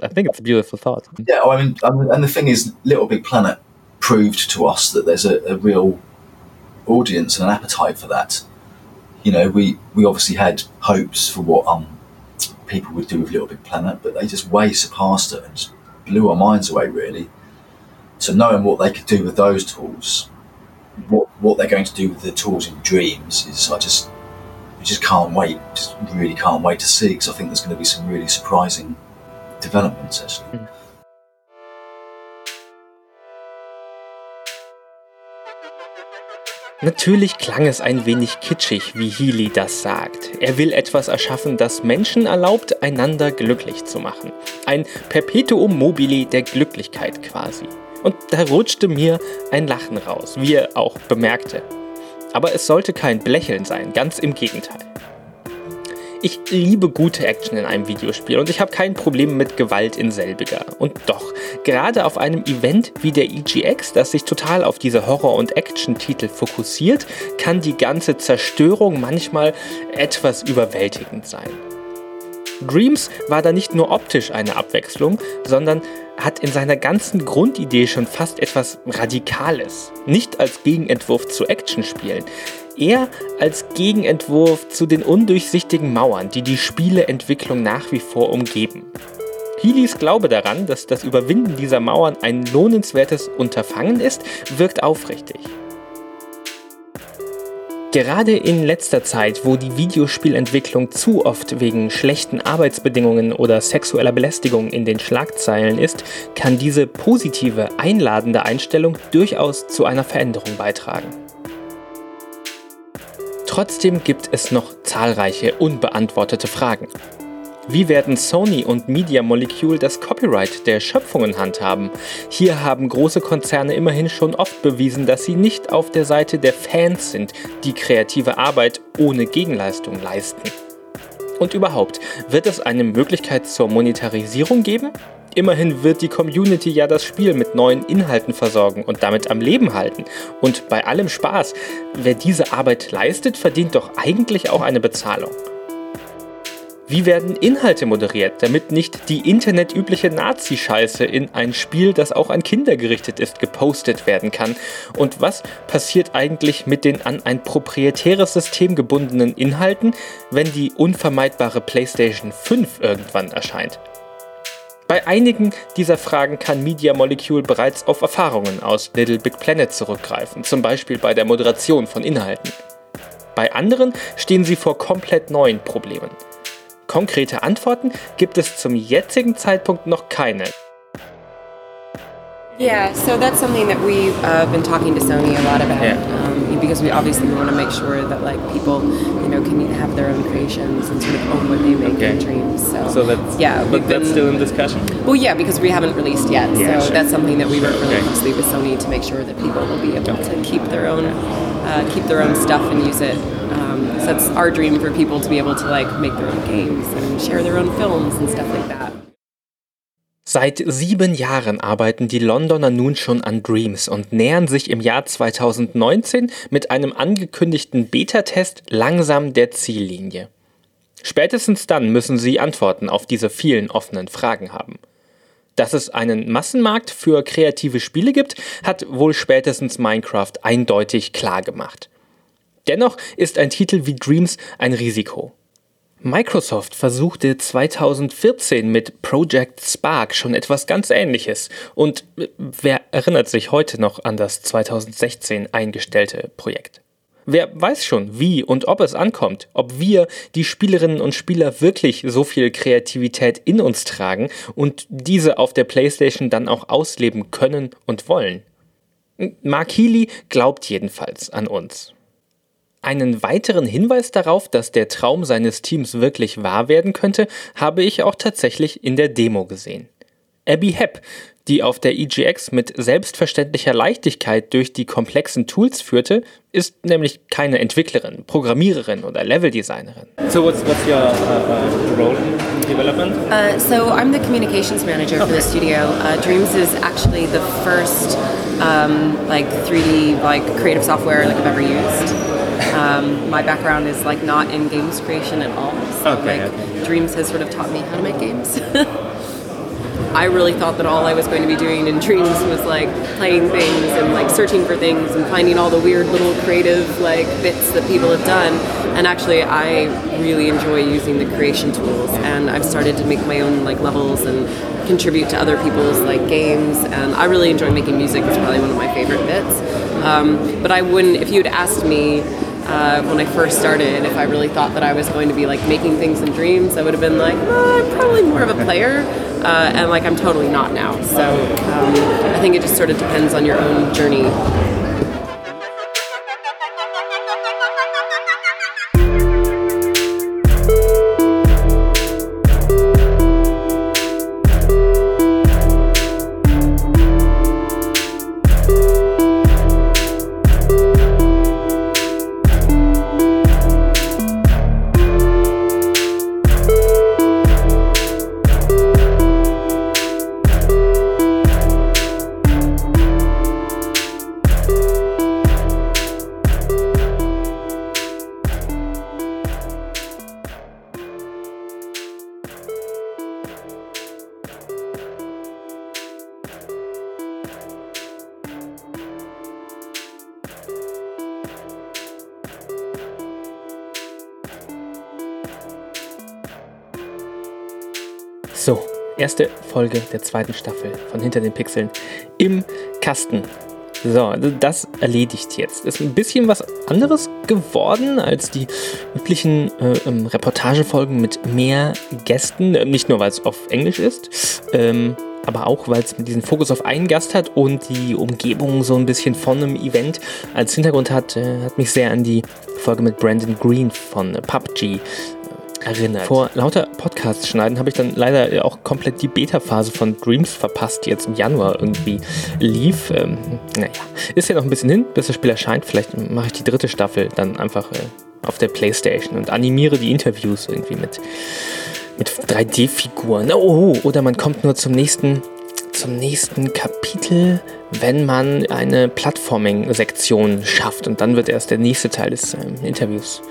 I think it's a beautiful thought. Yeah, I mean, and and the thing is, Little Big Planet proved to us that there's a, a real audience and an appetite for that. You know, we, we obviously had hopes for what um, people would do with Little Big Planet, but they just way surpassed it and blew our minds away, really. So knowing what they could do with those tools, what what they're going to do with the tools in Dreams is, I just, just can't wait. Just really can't wait to see because I think there's going to be some really surprising developments actually. Natürlich klang es ein wenig kitschig, wie Healy das sagt. Er will etwas erschaffen, das Menschen erlaubt, einander glücklich zu machen. Ein Perpetuum mobile der Glücklichkeit quasi. Und da rutschte mir ein Lachen raus, wie er auch bemerkte. Aber es sollte kein Blecheln sein, ganz im Gegenteil. Ich liebe gute Action in einem Videospiel und ich habe kein Problem mit Gewalt in selbiger. Und doch, gerade auf einem Event wie der EGX, das sich total auf diese Horror- und Action-Titel fokussiert, kann die ganze Zerstörung manchmal etwas überwältigend sein. Dreams war da nicht nur optisch eine Abwechslung, sondern hat in seiner ganzen Grundidee schon fast etwas Radikales. Nicht als Gegenentwurf zu Actionspielen, eher als Gegenentwurf zu den undurchsichtigen Mauern, die die Spieleentwicklung nach wie vor umgeben. Healys Glaube daran, dass das Überwinden dieser Mauern ein lohnenswertes Unterfangen ist, wirkt aufrichtig. Gerade in letzter Zeit, wo die Videospielentwicklung zu oft wegen schlechten Arbeitsbedingungen oder sexueller Belästigung in den Schlagzeilen ist, kann diese positive, einladende Einstellung durchaus zu einer Veränderung beitragen. Trotzdem gibt es noch zahlreiche unbeantwortete Fragen. Wie werden Sony und Media Molecule das Copyright der Schöpfungen handhaben? Hier haben große Konzerne immerhin schon oft bewiesen, dass sie nicht auf der Seite der Fans sind, die kreative Arbeit ohne Gegenleistung leisten. Und überhaupt, wird es eine Möglichkeit zur Monetarisierung geben? Immerhin wird die Community ja das Spiel mit neuen Inhalten versorgen und damit am Leben halten. Und bei allem Spaß, wer diese Arbeit leistet, verdient doch eigentlich auch eine Bezahlung. Wie werden Inhalte moderiert, damit nicht die internetübliche Nazi-Scheiße in ein Spiel, das auch an Kinder gerichtet ist, gepostet werden kann? Und was passiert eigentlich mit den an ein proprietäres System gebundenen Inhalten, wenn die unvermeidbare PlayStation 5 irgendwann erscheint? Bei einigen dieser Fragen kann Media Molecule bereits auf Erfahrungen aus Little Big Planet zurückgreifen, zum Beispiel bei der Moderation von Inhalten. Bei anderen stehen sie vor komplett neuen Problemen. Konkrete Antworten gibt es zum jetzigen Zeitpunkt noch keine. Yeah, so that's something that we've uh, been talking to Sony a lot about. Yeah. Because we obviously want to make sure that like people, you know, can have their own creations and sort of own what they make Okay. in dreams. So, yeah, we've been, in discussion. Well, yeah, because we haven't released yet, Yeah, so sure. that's something that we work really Okay. closely with Sony to make sure that people will be able to keep their own, uh, keep their own stuff and use it. Um, so that's our dream for people to be able to like make their own games and share their own films and stuff like that. Seit sieben Jahren arbeiten die Londoner nun schon an Dreams und nähern sich im Jahr 2019 mit einem angekündigten Beta-Test langsam der Ziellinie. Spätestens dann müssen sie Antworten auf diese vielen offenen Fragen haben. Dass es einen Massenmarkt für kreative Spiele gibt, hat wohl spätestens Minecraft eindeutig klar gemacht. Dennoch ist ein Titel wie Dreams ein Risiko. Microsoft versuchte 2014 mit Project Spark schon etwas ganz Ähnliches und wer erinnert sich heute noch an das 2016 eingestellte Projekt? Wer weiß schon, wie und ob es ankommt, ob wir, die Spielerinnen und Spieler, wirklich so viel Kreativität in uns tragen und diese auf der PlayStation dann auch ausleben können und wollen. Mark Healy glaubt jedenfalls an uns. Einen weiteren Hinweis darauf, dass der Traum seines Teams wirklich wahr werden könnte, habe ich auch tatsächlich in der Demo gesehen. Abby Hepp, die auf der EGX mit selbstverständlicher Leichtigkeit durch die komplexen Tools führte, ist nämlich keine Entwicklerin, Programmiererin oder Leveldesignerin. So what's, what's your uh, uh, role in development? Uh, so I'm the communications manager for the studio. Uh, Dreams is actually the first um, like 3D like creative software like I've ever used. Um, my background is like not in games creation at all. So Okay, like okay. Dreams has sort of taught me how to make games. I really thought that all I was going to be doing in Dreams was like playing things and like searching for things and finding all the weird little creative like bits that people have done. And actually, I really enjoy using the creation tools, and I've started to make my own like levels and contribute to other people's like games. And I really enjoy making music. It's probably one of my favorite bits. Um, but I wouldn't if you'd asked me uh, when I first started, if I really thought that I was going to be like making things in dreams, I would have been like, "Uh, I'm probably more of a player, uh, and like I'm totally not now. So um, I think it just sort of depends on your own journey. Erste Folge der zweiten Staffel von Hinter den Pixeln im Kasten. So, das erledigt jetzt. Ist ein bisschen was anderes geworden als die üblichen äh, ähm, Reportagefolgen mit mehr Gästen. Ähm, Nicht nur, weil es auf Englisch ist, ähm, aber auch, weil es diesen Fokus auf einen Gast hat und die Umgebung so ein bisschen von einem Event als Hintergrund hat. Äh, hat mich sehr an die Folge mit Brandon Green von äh, PUBG erinnert. Vor lauter Podcasts schneiden habe ich dann leider auch komplett die Beta-Phase von Dreams verpasst, die jetzt im Januar irgendwie lief. Ähm, naja, ist ja noch ein bisschen hin, bis das Spiel erscheint. Vielleicht mache ich die dritte Staffel dann einfach äh, auf der Playstation und animiere die Interviews irgendwie mit, mit 3D-Figuren. Oh, oder man kommt nur zum nächsten zum nächsten Kapitel, wenn man eine Plattforming-Sektion schafft und dann wird erst der nächste Teil des ähm, Interviews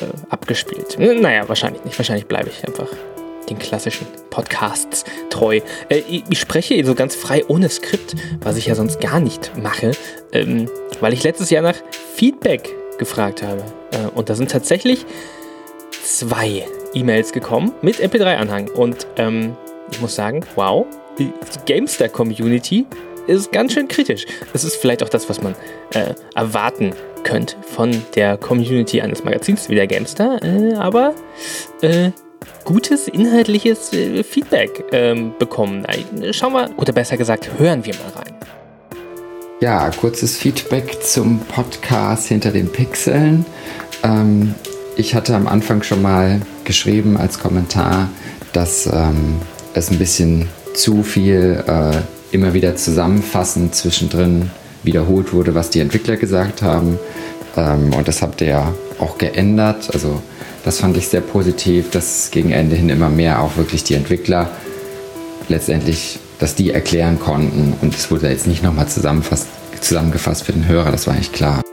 äh, abgespielt. N naja, wahrscheinlich nicht. Wahrscheinlich bleibe ich einfach den klassischen Podcasts treu. Äh, ich, ich spreche so ganz frei ohne Skript, was ich ja sonst gar nicht mache, ähm, weil ich letztes Jahr nach Feedback gefragt habe. Äh, und da sind tatsächlich zwei E-Mails gekommen mit MP3-Anhang. Und ähm, ich muss sagen, wow, die Gamestar-Community ist ganz schön kritisch. Das ist vielleicht auch das, was man äh, erwarten könnte von der Community eines Magazins wie der Gamestar, äh, aber äh, gutes inhaltliches äh, Feedback ähm, bekommen. Schauen wir, oder besser gesagt, hören wir mal rein. Ja, kurzes Feedback zum Podcast hinter den Pixeln. Ähm, ich hatte am Anfang schon mal geschrieben als Kommentar, dass ähm, es ein bisschen zu viel äh, immer wieder zusammenfassend zwischendrin wiederholt wurde, was die Entwickler gesagt haben. Ähm, und das habt ihr ja auch geändert. Also das fand ich sehr positiv, dass gegen Ende hin immer mehr auch wirklich die Entwickler letztendlich, dass die erklären konnten und es wurde jetzt nicht nochmal zusammengefasst für den Hörer, das war eigentlich klar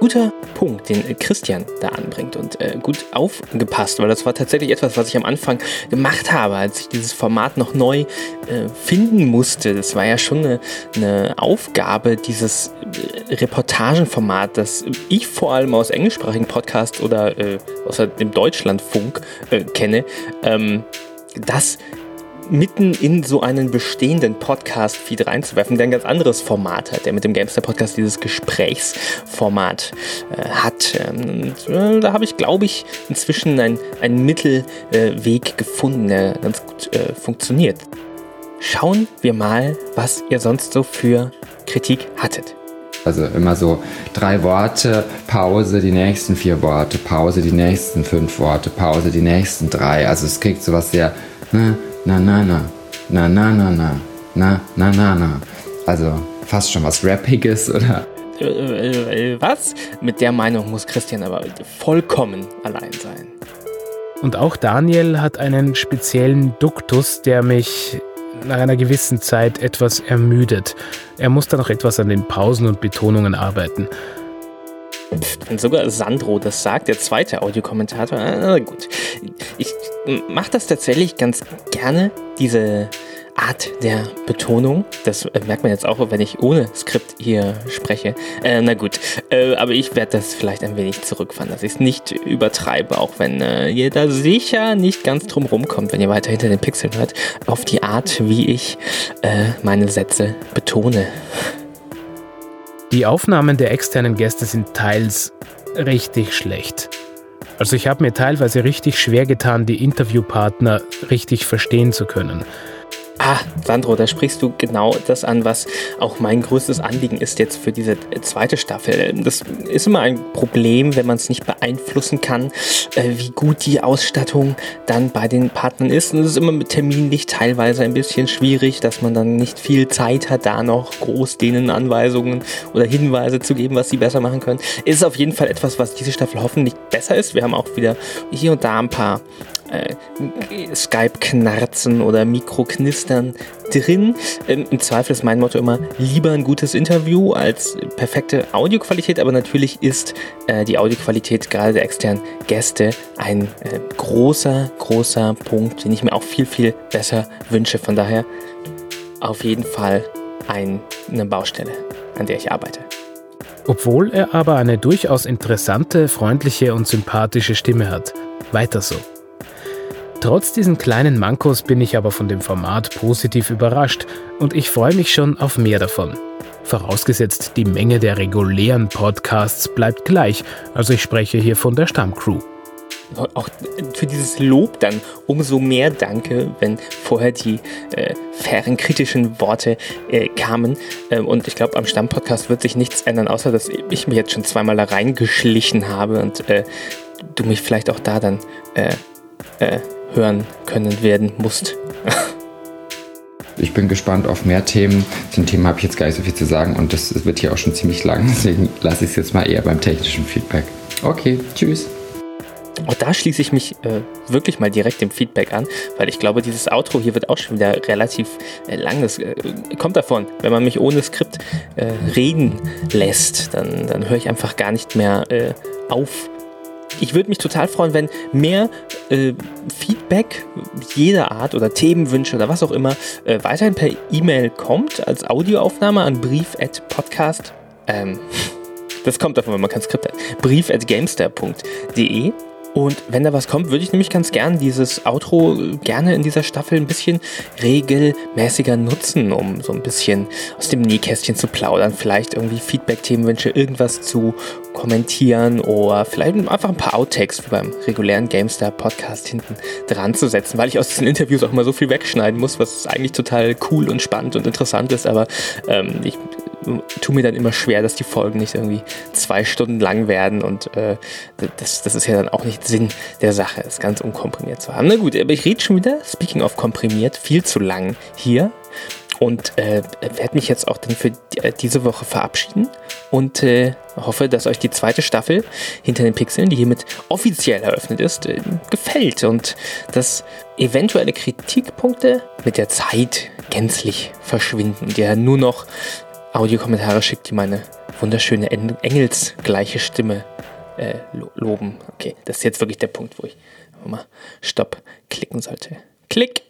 guter Punkt, den Christian da anbringt und äh, gut aufgepasst, weil das war tatsächlich etwas, was ich am Anfang gemacht habe, als ich dieses Format noch neu äh, finden musste. Das war ja schon eine, eine Aufgabe, dieses äh, Reportagenformat, das ich vor allem aus englischsprachigen Podcasts oder äh, aus dem Deutschlandfunk äh, kenne, ähm, das mitten in so einen bestehenden Podcast-Feed reinzuwerfen, der ein ganz anderes Format hat, der mit dem Gamester-Podcast dieses Gesprächsformat äh, hat. Ähm, und, äh, da habe ich, glaube ich, inzwischen einen Mittelweg äh, gefunden, der ganz gut äh, funktioniert. Schauen wir mal, was ihr sonst so für Kritik hattet. Also immer so drei Worte, Pause, die nächsten vier Worte, Pause, die nächsten fünf Worte, Pause, die nächsten drei. Also es kriegt sowas sehr, ne, na na na, na na na na, na na na na. Also fast schon was Rappiges oder? Äh, äh, äh, was? Mit der Meinung muss Christian aber vollkommen allein sein. Und auch Daniel hat einen speziellen Duktus, der mich nach einer gewissen Zeit etwas ermüdet. Er muss da noch etwas an den Pausen und Betonungen arbeiten. Wenn sogar Sandro das sagt, der zweite Audiokommentator, na gut. Ich mache das tatsächlich ganz gerne, diese Art der Betonung. Das äh, merkt man jetzt auch, wenn ich ohne Skript hier spreche. Äh, na gut, äh, aber ich werde das vielleicht ein wenig zurückfahren, dass ich es nicht übertreibe, auch wenn äh, ihr da sicher nicht ganz drum rumkommt, wenn ihr weiter hinter den Pixeln hört, auf die Art, wie ich äh, meine Sätze betone. Die Aufnahmen der externen Gäste sind teils richtig schlecht. Also ich habe mir teilweise richtig schwer getan, die Interviewpartner richtig verstehen zu können. Ah, Sandro, da sprichst du genau das an, was auch mein größtes Anliegen ist jetzt für diese zweite Staffel. Das ist immer ein Problem, wenn man es nicht beeinflussen kann, äh, wie gut die Ausstattung dann bei den Partnern ist. Und es ist immer mit terminlich teilweise ein bisschen schwierig, dass man dann nicht viel Zeit hat, da noch groß denen Anweisungen oder Hinweise zu geben, was sie besser machen können. Ist auf jeden Fall etwas, was diese Staffel hoffentlich besser ist. Wir haben auch wieder hier und da ein paar äh, Skype-Knarzen oder Mikroknistern drin. Ähm, Im Zweifel ist mein Motto immer lieber ein gutes Interview als perfekte Audioqualität, aber natürlich ist äh, die Audioqualität gerade der externen Gäste ein äh, großer, großer Punkt, den ich mir auch viel, viel besser wünsche. Von daher auf jeden Fall ein, eine Baustelle, an der ich arbeite. Obwohl er aber eine durchaus interessante, freundliche und sympathische Stimme hat. Weiter so. Trotz diesen kleinen Mankos bin ich aber von dem Format positiv überrascht und ich freue mich schon auf mehr davon. Vorausgesetzt, die Menge der regulären Podcasts bleibt gleich, also ich spreche hier von der Stammcrew. Auch für dieses Lob dann umso mehr danke, wenn vorher die äh, fairen, kritischen Worte äh, kamen. Ähm, und ich glaube, am Stammpodcast wird sich nichts ändern, außer dass ich mich jetzt schon zweimal da reingeschlichen habe und äh, du mich vielleicht auch da dann äh, äh, hören können werden musst. Ich bin gespannt auf mehr Themen. Zum Thema habe ich jetzt gar nicht so viel zu sagen und das wird hier auch schon ziemlich lang, deswegen lasse ich es jetzt mal eher beim technischen Feedback. Okay, tschüss. Und da schließe ich mich äh, wirklich mal direkt dem Feedback an, weil ich glaube, dieses Outro hier wird auch schon wieder relativ äh, lang. Das äh, kommt davon, wenn man mich ohne Skript äh, reden lässt, dann, dann höre ich einfach gar nicht mehr äh, auf ich würde mich total freuen, wenn mehr äh, Feedback jeder Art oder Themenwünsche oder was auch immer äh, weiterhin per E-Mail kommt als Audioaufnahme an brief@podcast. Ähm, das kommt davon, wenn man kein Skript hat. brief@gamester.de und wenn da was kommt, würde ich nämlich ganz gern dieses Outro gerne in dieser Staffel ein bisschen regelmäßiger nutzen, um so ein bisschen aus dem Nähkästchen zu plaudern, vielleicht irgendwie Feedback, Themenwünsche, irgendwas zu kommentieren oder vielleicht einfach ein paar Outtakes wie beim regulären GameStar Podcast hinten dran zu setzen, weil ich aus diesen Interviews auch mal so viel wegschneiden muss, was eigentlich total cool und spannend und interessant ist, aber ähm, ich tue mir dann immer schwer, dass die Folgen nicht irgendwie zwei Stunden lang werden und äh, das, das ist ja dann auch nicht Sinn der Sache, es ganz unkomprimiert zu haben. Na gut, aber ich rede schon wieder, speaking of komprimiert, viel zu lang hier. Und äh, werde mich jetzt auch dann für äh, diese Woche verabschieden und äh, hoffe, dass euch die zweite Staffel hinter den Pixeln, die hiermit offiziell eröffnet ist, äh, gefällt und dass eventuelle Kritikpunkte mit der Zeit gänzlich verschwinden, der nur noch Audiokommentare schickt, die meine wunderschöne en engelsgleiche Stimme äh, lo loben. Okay, das ist jetzt wirklich der Punkt, wo ich mal Stopp klicken sollte. Klick!